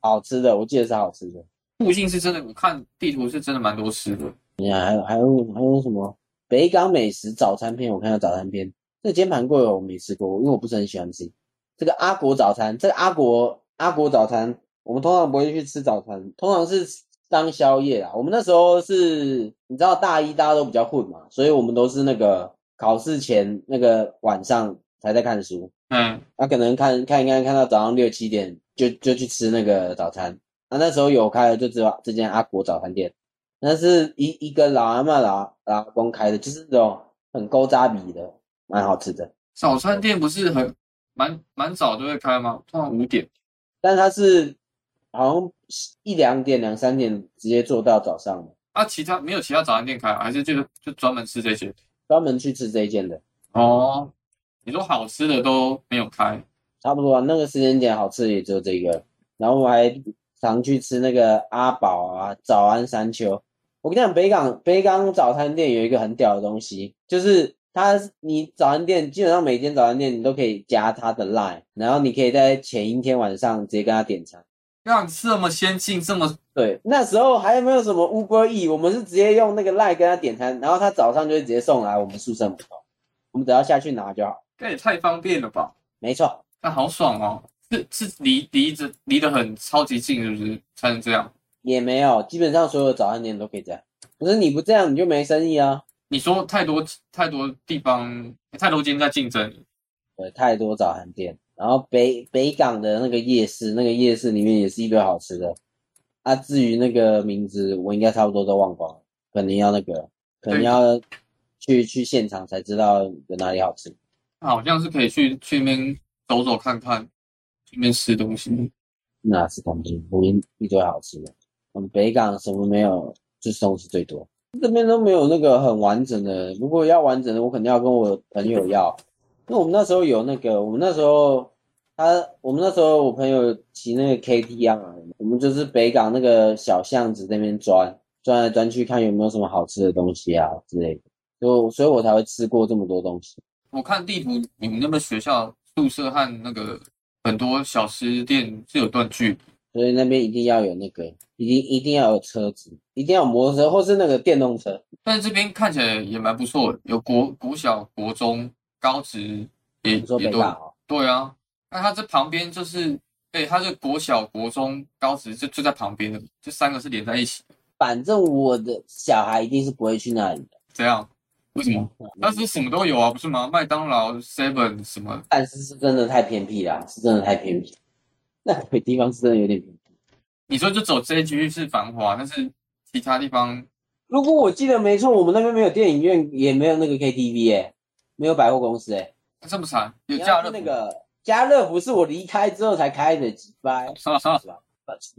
好吃的，我记得是好吃的。附近是真的，我看地图是真的蛮多吃的。你看还有还有还有什么北港美食早餐片？我看到早餐片，这个煎盘贵我没吃过，因为我不是很喜欢吃。这个阿国早餐，这个阿国阿国早餐，我们通常不会去吃早餐，通常是当宵夜啦。我们那时候是，你知道大一大家都比较混嘛，所以我们都是那个考试前那个晚上才在看书，嗯，那、可能看看一看看到早上六七点就就去吃那个早餐。那、那时候有开的就只有这间阿国早餐店，那是一一个老阿妈老老阿公开的，就是那种很勾扎比的，蛮好吃的。早餐店不是很蛮蛮早就会开吗？通常五点。但它是好像一两点、两三点直接做到早上的，啊，其他没有其他早餐店开啊，还是就就专门吃这些？专门去吃这一间的，哦，你说好吃的都没有开，差不多啊。那个时间点好吃的也只有这个，然后我还常去吃那个阿宝啊、早安山丘。我跟你讲，北港北港早餐店有一个很屌的东西，就是它你早餐店基本上每间早餐店你都可以加它的 line，然后你可以在前一天晚上直接跟他点餐。让这么先进，这么对，那时候还没有什么 Uber E，我们是直接用那个 line 跟他点餐，然后他早上就会直接送来我们宿舍门口，我们只要下去拿就好。这也太方便了吧？没错，那好爽哦！是是离离着离得很超级近，是不是才能这样？也没有，基本上所有早餐店都可以这样。可是你不这样，你就没生意啊。你说太多太多地方太多间在竞争，对，太多早餐店，然后北北港的那个夜市，那个夜市里面也是一堆好吃的。啊，至于那个名字，我应该差不多都忘光了，可能要那个，可能要去去现场才知道有哪里好吃。好像是可以去去那边走走看看，去那边吃东西。那是东西，里面一堆好吃的。我们北港什么没有，就是东西最多。这边都没有那个很完整的，如果要完整的，我肯定要跟我朋友要。因为我们那时候有那个，我们那时候他，我们那时候我朋友骑那个 KT 啊，我们就是北港那个小巷子那边钻，钻来钻去，看有没有什么好吃的东西啊之类的。就所以，我才会吃过这么多东西。我看地图，你们那边学校宿舍和那个很多小吃店是有断距，所以那边一定要有那个，一定一定要有车子，一定要有摩托车或是那个电动车。但是这边看起来也蛮不错的，有国国小、国中、高职也也都北港哦，对啊。那它这旁边就是，对，它是国小、国中、高职就就在旁边的，这三个是连在一起。反正我的小孩一定是不会去那里的。这样？为什么？但是什么都有啊，不是吗？麦当劳、Seven 什么？但是是真的太偏僻啦，是真的太偏僻。那个地方是真的有点偏僻。你说就走这一区是繁华，但是其他地方如果我记得没错，我们那边没有电影院，也没有那个 KTV 哎、没有百货公司哎、这么惨，有你要家乐是那个家乐福是我离开之后才开的，几掰。啥啥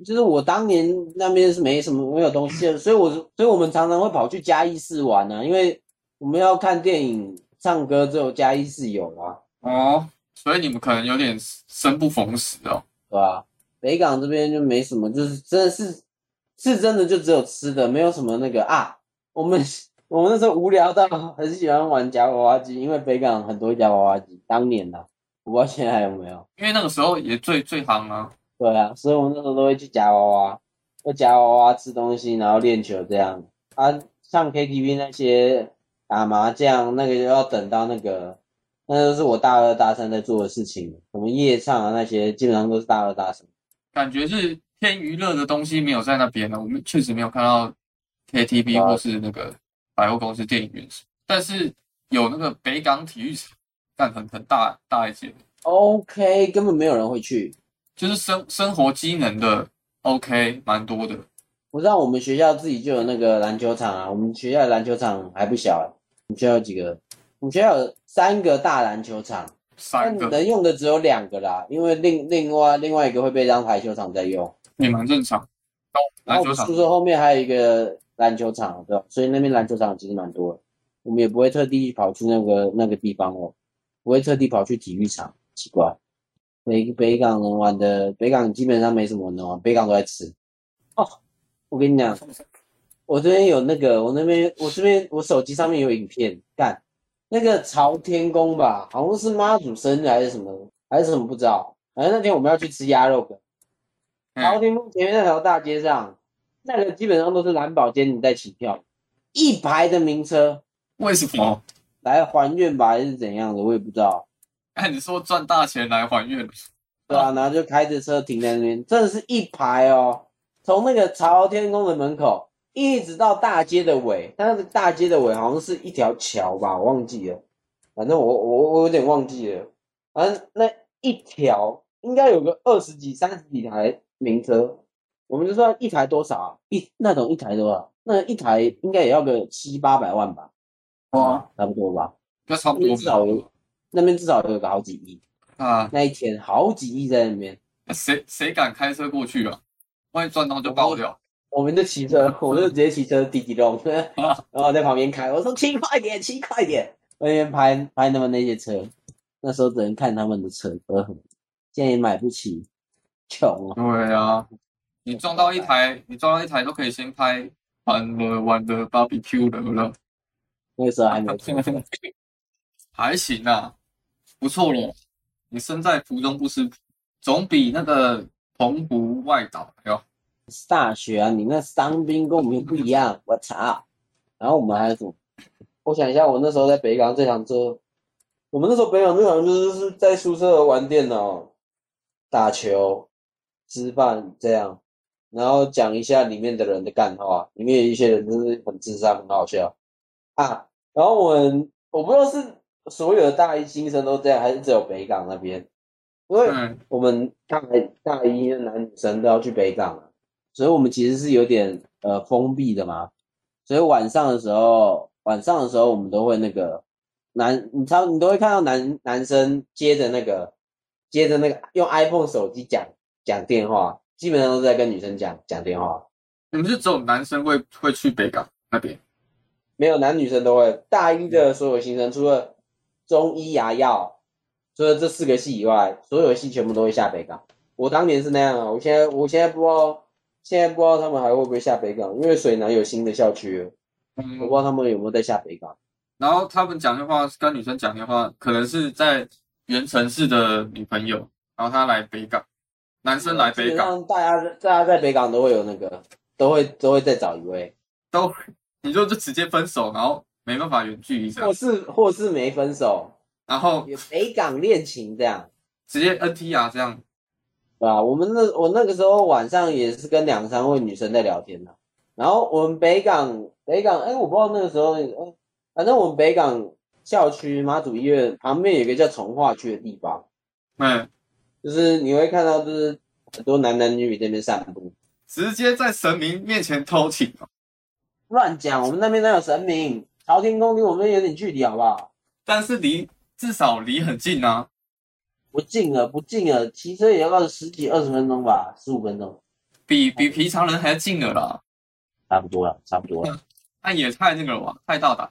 就是我当年那边是没什么没有东西的，所以我所以我们常常会跑去嘉义市玩啊，因为我们要看电影、唱歌，只有嘉义市有啊，哦，所以你们可能有点生不逢时哦。对吧？北港这边就没什么，就是真的是是真的就只有吃的，没有什么那个啊。我们我们那时候无聊到很喜欢玩夹娃娃机，因为北港很多夹娃娃机，当年呐、我不知道现在还有没有。因为那个时候也最最夯啊。对啊，所以我们那时候都会去夹娃娃，会夹娃娃吃东西，然后练球这样。啊，像 KTV 那些打麻将，那个就要等到那个那都是我大二大三在做的事情，什么夜唱啊那些，基本上都是大二大三。感觉是偏娱乐的东西没有在那边呢。我们确实没有看到 KTV 啊或是那个百货公司、电影院，但是有那个北港体育场，干很很大大一截，OK，根本没有人会去。就是生生活机能的 OK 蛮多的。我知道我们学校自己就有那个篮球场啊，我们学校的篮球场还不小、欸，我们学校有几个？我们学校有三个大篮球场，三个能用的只有两个啦，因为另另外另外一个会被当排球场在用。也蛮正常。篮球场宿舍后面还有一个篮球场，对吧？所以那边篮球场其实蛮多的。我们也不会特地跑去那个那个地方哦，不会特地跑去体育场，奇怪。北北港能玩的，北港基本上没什么能玩，北港都在吃。哦，我跟你讲，我这边有那个，我那边我这边我手机上面有影片，干那个朝天宫吧，好像是妈祖生日还是什么，还是什么不知道。反正那天我们要去吃鸭肉羹。朝嗯，天宫前面那条大街上，那个基本上都是蓝宝坚尼在起跳，一排的名车为什么？来还愿吧，还是怎样的，我也不知道。哎，你说赚大钱来还愿，对啊，然后就开着车停在那边，真的是一排哦，从那个朝天宫的门口一直到大街的尾，但是大街的尾好像是一条桥吧，我忘记了，反正我我我有点忘记了，反正那一条应该有个二十几、三十几台名车，我们就算一台多少啊？一那种一台多少？那一台应该也要个七八百万吧，哇，差不多吧。那差不多至少有那边至少有个好几亿，啊。那一天好几亿在那边。那谁谁敢开车过去啊？万一撞到就爆掉。我们就骑车，我就直接骑车滴滴咚，然后在旁边开，我说骑快点，骑快点，那边拍拍他们那些车，那时候只能看他们的车，呃，现在也买不起，穷啊。对啊，你撞到一台，你撞到一台都可以先拍玩了完的 barbecue 了了，那个时候还没有，还行啊，不错了。你身在福中不知福，总比那个澎湖外岛哎呦是大学啊，你那伤兵跟我们又不一样，我操！然后我们还有什么？我想一下，我那时候在北港这场车，我们那时候北港这场就是是在宿舍玩电脑、打球、吃饭这样，然后讲一下里面的人的干话，里面有一些人就是很智障，很好笑啊。然后我们我不知道是所有的大一新生都这样，还是只有北港那边，因为嗯，我们大大一的男女生都要去北港啊，所以我们其实是有点呃封闭的嘛，所以晚上的时候，晚上的时候我们都会那个男，你超你都会看到男男生接着那个接着那个用 iPhone 手机讲讲电话，基本上都是在跟女生讲讲电话，你们是只有男生会会去北港那边？没有男女生都会。大一的所有新生，除了中医牙药，除了这四个系以外，所有系全部都会下北港。我当年是那样啊，我现在我现在不知道，现在不知道他们还会不会下北港，因为水南有新的校区了，我不嗯知，道他们有没有在下北港。然后他们讲的话跟女生讲电话，可能是在原城市的女朋友，然后他来北港，男生来北港大家大家在北港都会有那个，都会都会再找一位，都，你就就直接分手，然后没办法远距离这样或，是或是没分手，然后有北港恋情这样。直接 NTR 这样，对吧？我们那我那个时候晚上也是跟两三位女生在聊天的，然后我们北港北港，哎，我不知道那个时候，哎，反正我们北港校区妈祖医院旁边有一个叫从化区的地方，嗯，就是你会看到就是很多男男女女在那边散步，直接在神明面前偷情哦，乱讲，我们那边哪有神明？朝天宫离我们有点距离，好不好？但是离至少离很近啊，不近了，不近了，骑车也要个十几二十分钟吧，十五分钟，比比平常人还近了啦，差不多了，差不多了。那也太那个了吧，太大胆，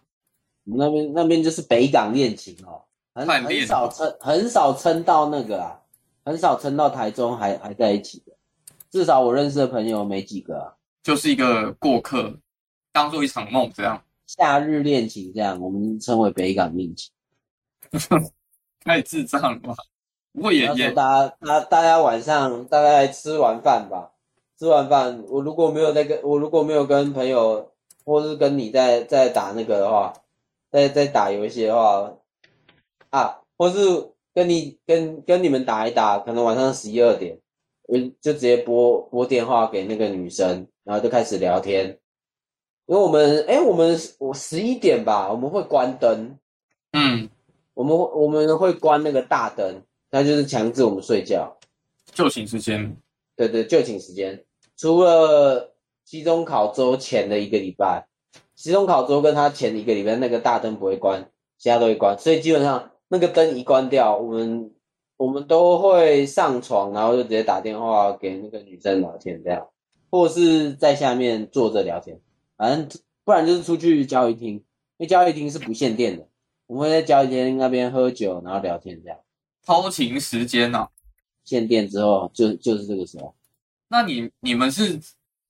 我们那边那边就是北港恋情哦，很很少撑很少撑到那个啊，很少撑到台中还还在一起的，至少我认识的朋友没几个啊。就是一个过客，当做一场梦这样，夏日恋情这样，我们称为北港恋情。太智障了吧？不过也也大家大大家晚上大概吃完饭吧，吃完饭我如果没有在跟我如果没有跟朋友或是跟你在在打那个的话，在在打游戏的话啊，或是跟你跟跟你们打一打，可能晚上十一二点，我就直接拨拨电话给那个女生，然后就开始聊天。因为我们哎，我们我十一点吧，我们会关灯，嗯，我们我们会关那个大灯，那就是强制我们睡觉。就寝时间，对对，就寝时间，除了期中考周前的一个礼拜，期中考周跟他前一个礼拜那个大灯不会关，其他都会关，所以基本上那个灯一关掉，我们我们都会上床，然后就直接打电话给那个女生聊天这样，或是在下面坐着聊天，反正不然就是出去交易厅，因为交易厅是不限电的，我们会在交易厅那边喝酒，然后聊天这样，偷情时间呐、限电之后就就是这个时候。那你你们是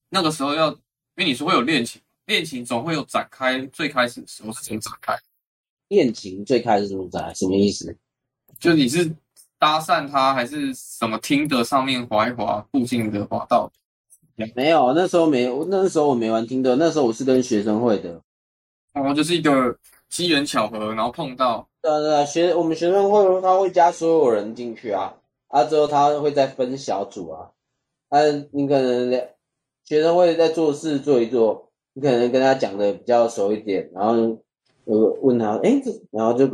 那个时候要，因为你说会有恋情，恋情总会有展开，最开始的时候是怎么展开？恋情最开始怎么在？什么意思？就你是搭讪他，还是什么听的上面滑一滑，附近的滑道？没有，那时候没，那时候我没玩听的，那时候我是跟学生会的。然后就是一个机缘巧合，然后碰到，对啊对啊，学我们学生会他会加所有人进去啊，啊之后他会再分小组啊，啊你可能学生会在做事做一做，你可能跟他讲的比较熟一点，然后呃问他，哎这，然后就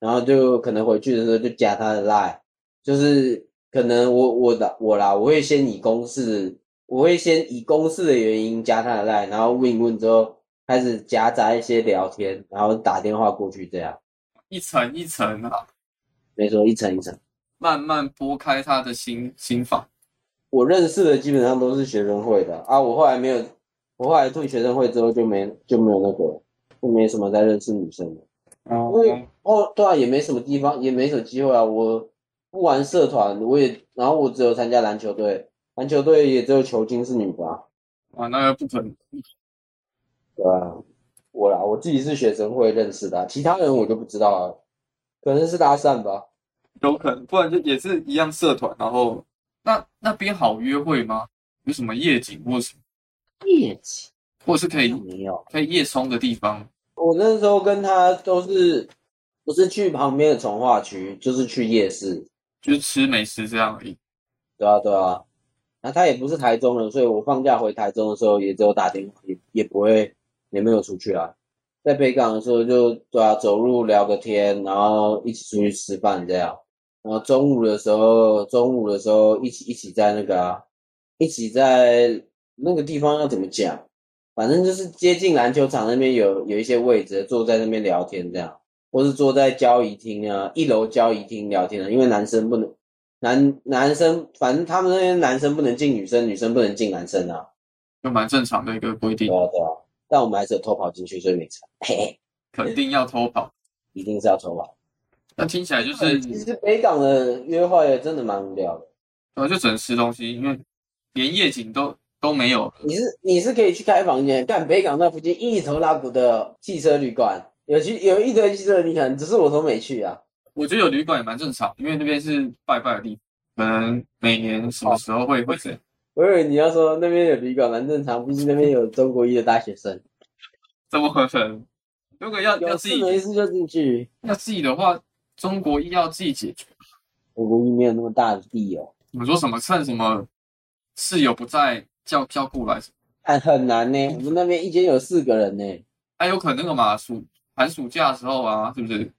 然后就可能回去的时候就加他的 line，就是可能我我的我啦，我会先以公式，我会先以公式的原因加他的 line，然后问一问之后开始夹杂一些聊天，然后打电话过去这样。一层一层啊，没错，一层一层。慢慢拨开他的心心房。我认识的基本上都是学生会的啊，我后来没有，我后来退学生会之后就没就没有那个，就没什么再认识女生了。哦因为哦，对啊，也没什么地方，也没什么机会啊。我不玩社团，我也，然后我只有参加篮球队，篮球队也只有球精是女的啊，啊，那个不可能，对啊，我啦，我自己是学生会认识的啊、其他人我就不知道了，可能是搭讪吧。有可能，不然就也是一样社团。然后那那边好约会吗？有什么夜景或什么，夜景或是可以没有，可以夜冲的地方？我那时候跟他都是不是去旁边的从化区，就是去夜市。就是吃美食这样而已。对啊，对啊。那他也不是台中人，所以我放假回台中的时候，也只有打电话，也也不会，也没有出去啊。在北港的时候就对啊，走路聊个天，然后一起出去吃饭这样。然后中午的时候，中午的时候一起一起在那个啊，一起在那个地方要怎么讲？反正就是接近篮球场那边有有一些位置，坐在那边聊天这样，或是坐在交易厅啊，一楼交易厅聊天啊，因为男生不能。男男生，反正他们那边男生不能进女生，女生不能进男生啊。就蛮正常的一个规定对，啊，对啊。但我们还是有偷跑进去，所以没差。嘿嘿，肯定要偷跑。一定是要偷跑。那听起来就是，其实北港的约会真的蛮无聊的。呃，就只能吃东西，因为连夜景都都没有了。你是你是可以去开房间，但北港那附近一头拉骨的汽车旅馆，有去有一堆汽车旅馆，只是我都没去啊。我觉得有旅馆也蛮正常，因为那边是拜拜的地方，可能每年什么时候会会这样。我以为你要说那边有旅馆蛮正常，毕竟那边有中国一的大学生，怎么可能？如果要要自己没事就进去。要自己的话，中国医要自己解决。中国一没有那么大的地哦，你们说什么趁什么室友不在叫叫过来什么？很很难呢。我们那边一间有四个人呢。还有可能那个嘛，暑寒暑假的时候啊，是不是？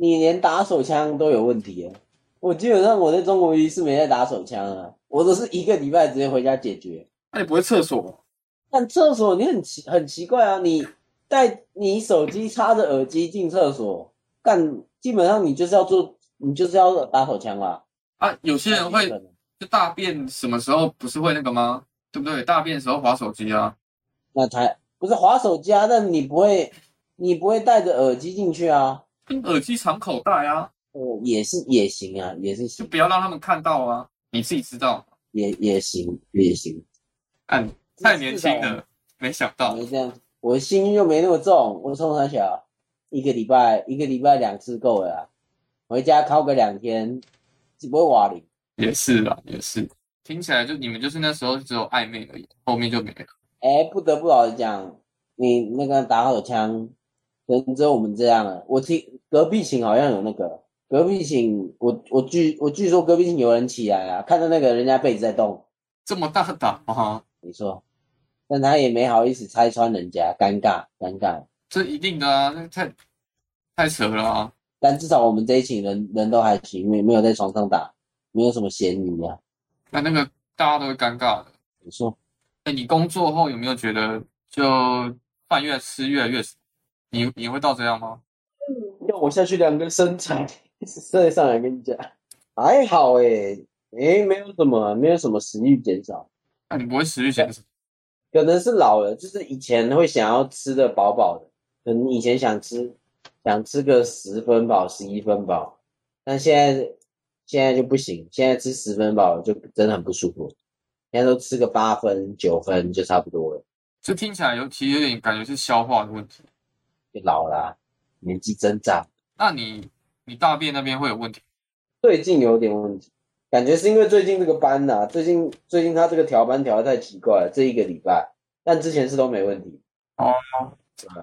你连打手枪都有问题耶！我基本上我在中国一是没在打手枪啊，我都是一个礼拜直接回家解决。那你不会厕所？但厕所你很奇很奇怪啊，你带你手机插着耳机进厕所，干基本上你就是要做，你就是要打手枪啦。啊，有些人会就大便什么时候不是会那个吗？对不对？大便的时候划手机啊，那才不是滑手机啊，但你不会你不会带着耳机进去啊？跟耳机藏口袋啊，哦，也是也行啊，也是就，不要让他们看到啊，你自己知道。也也行也行。嗯，太年轻了，没想到没这样，我心又没那么重，我冲他小，一个礼拜一个礼拜两次够了啊，回家靠个两天，不会瓦零。也是啦，也是。听起来就你们就是那时候只有暧昧而已，后面就没了。哎，不得不老实讲，你那个打手枪，可能只有我们这样了。我听隔壁寝好像有那个，隔壁寝，我我据我据说隔壁寝有人起来啊，看到那个人家被子在动，这么大胆啊！你说，但他也没好意思拆穿人家，尴尬尴尬。这一定的啊，那太太扯了啊！但至少我们这一寝人人都还行，没没有在床上打，没有什么嫌疑啊。那那个大家都会尴尬的。你说，哎，你工作后有没有觉得就饭越吃越来越少？你你会到这样吗？要我下去量个身材，再上来跟你讲，还好诶、诶、没有什么，没有什么食欲减少，那你不会食欲减少？可能是老了，就是以前会想要吃的饱饱的，可能以前想吃想吃个十分饱、十一分饱，但现在现在就不行，现在吃十分饱就真的很不舒服，现在都吃个八分、九分就差不多了，这听起来有其实有点感觉是消化的问题。就老了啊、年纪增长。那你你大便那边会有问题？最近有点问题，感觉是因为最近这个班呐、最近最近他这个调班调的太奇怪了，这一个礼拜，但之前是都没问题。哦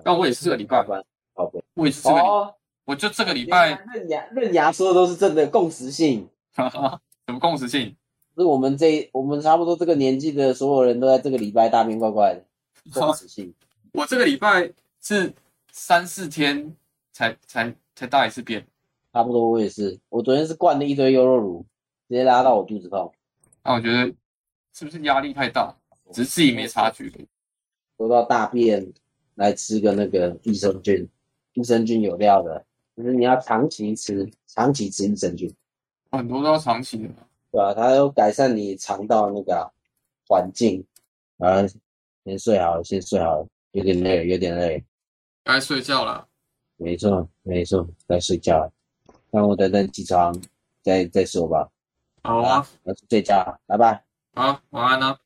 那我也是这个礼拜，班，好呗。我也是这个礼，哦，我就这个礼拜，刃牙刃牙说的都是真的共识性，哈哈，什么共识性？是我们这我们差不多这个年纪的所有人都在这个礼拜大便怪怪的，共识性。我这个礼拜是三四天才才才大一次便，差不多我也是，我昨天是灌了一堆优酪乳，直接拉到我肚子痛，那我觉得是不是压力太大？只是自己没察觉。说到大便来吃个那个益生菌，益生菌有料的，就是你要长期吃，长期吃益生菌，很多都要长期的。对啊、它有改善你肠道那个啊环境。啊，先睡好了，先睡好了，有点累，有点累。该睡觉了。没错，没错，该睡觉了。那我等等起床再再说吧。好啊，我要去睡觉了，拜拜。好，晚安啊。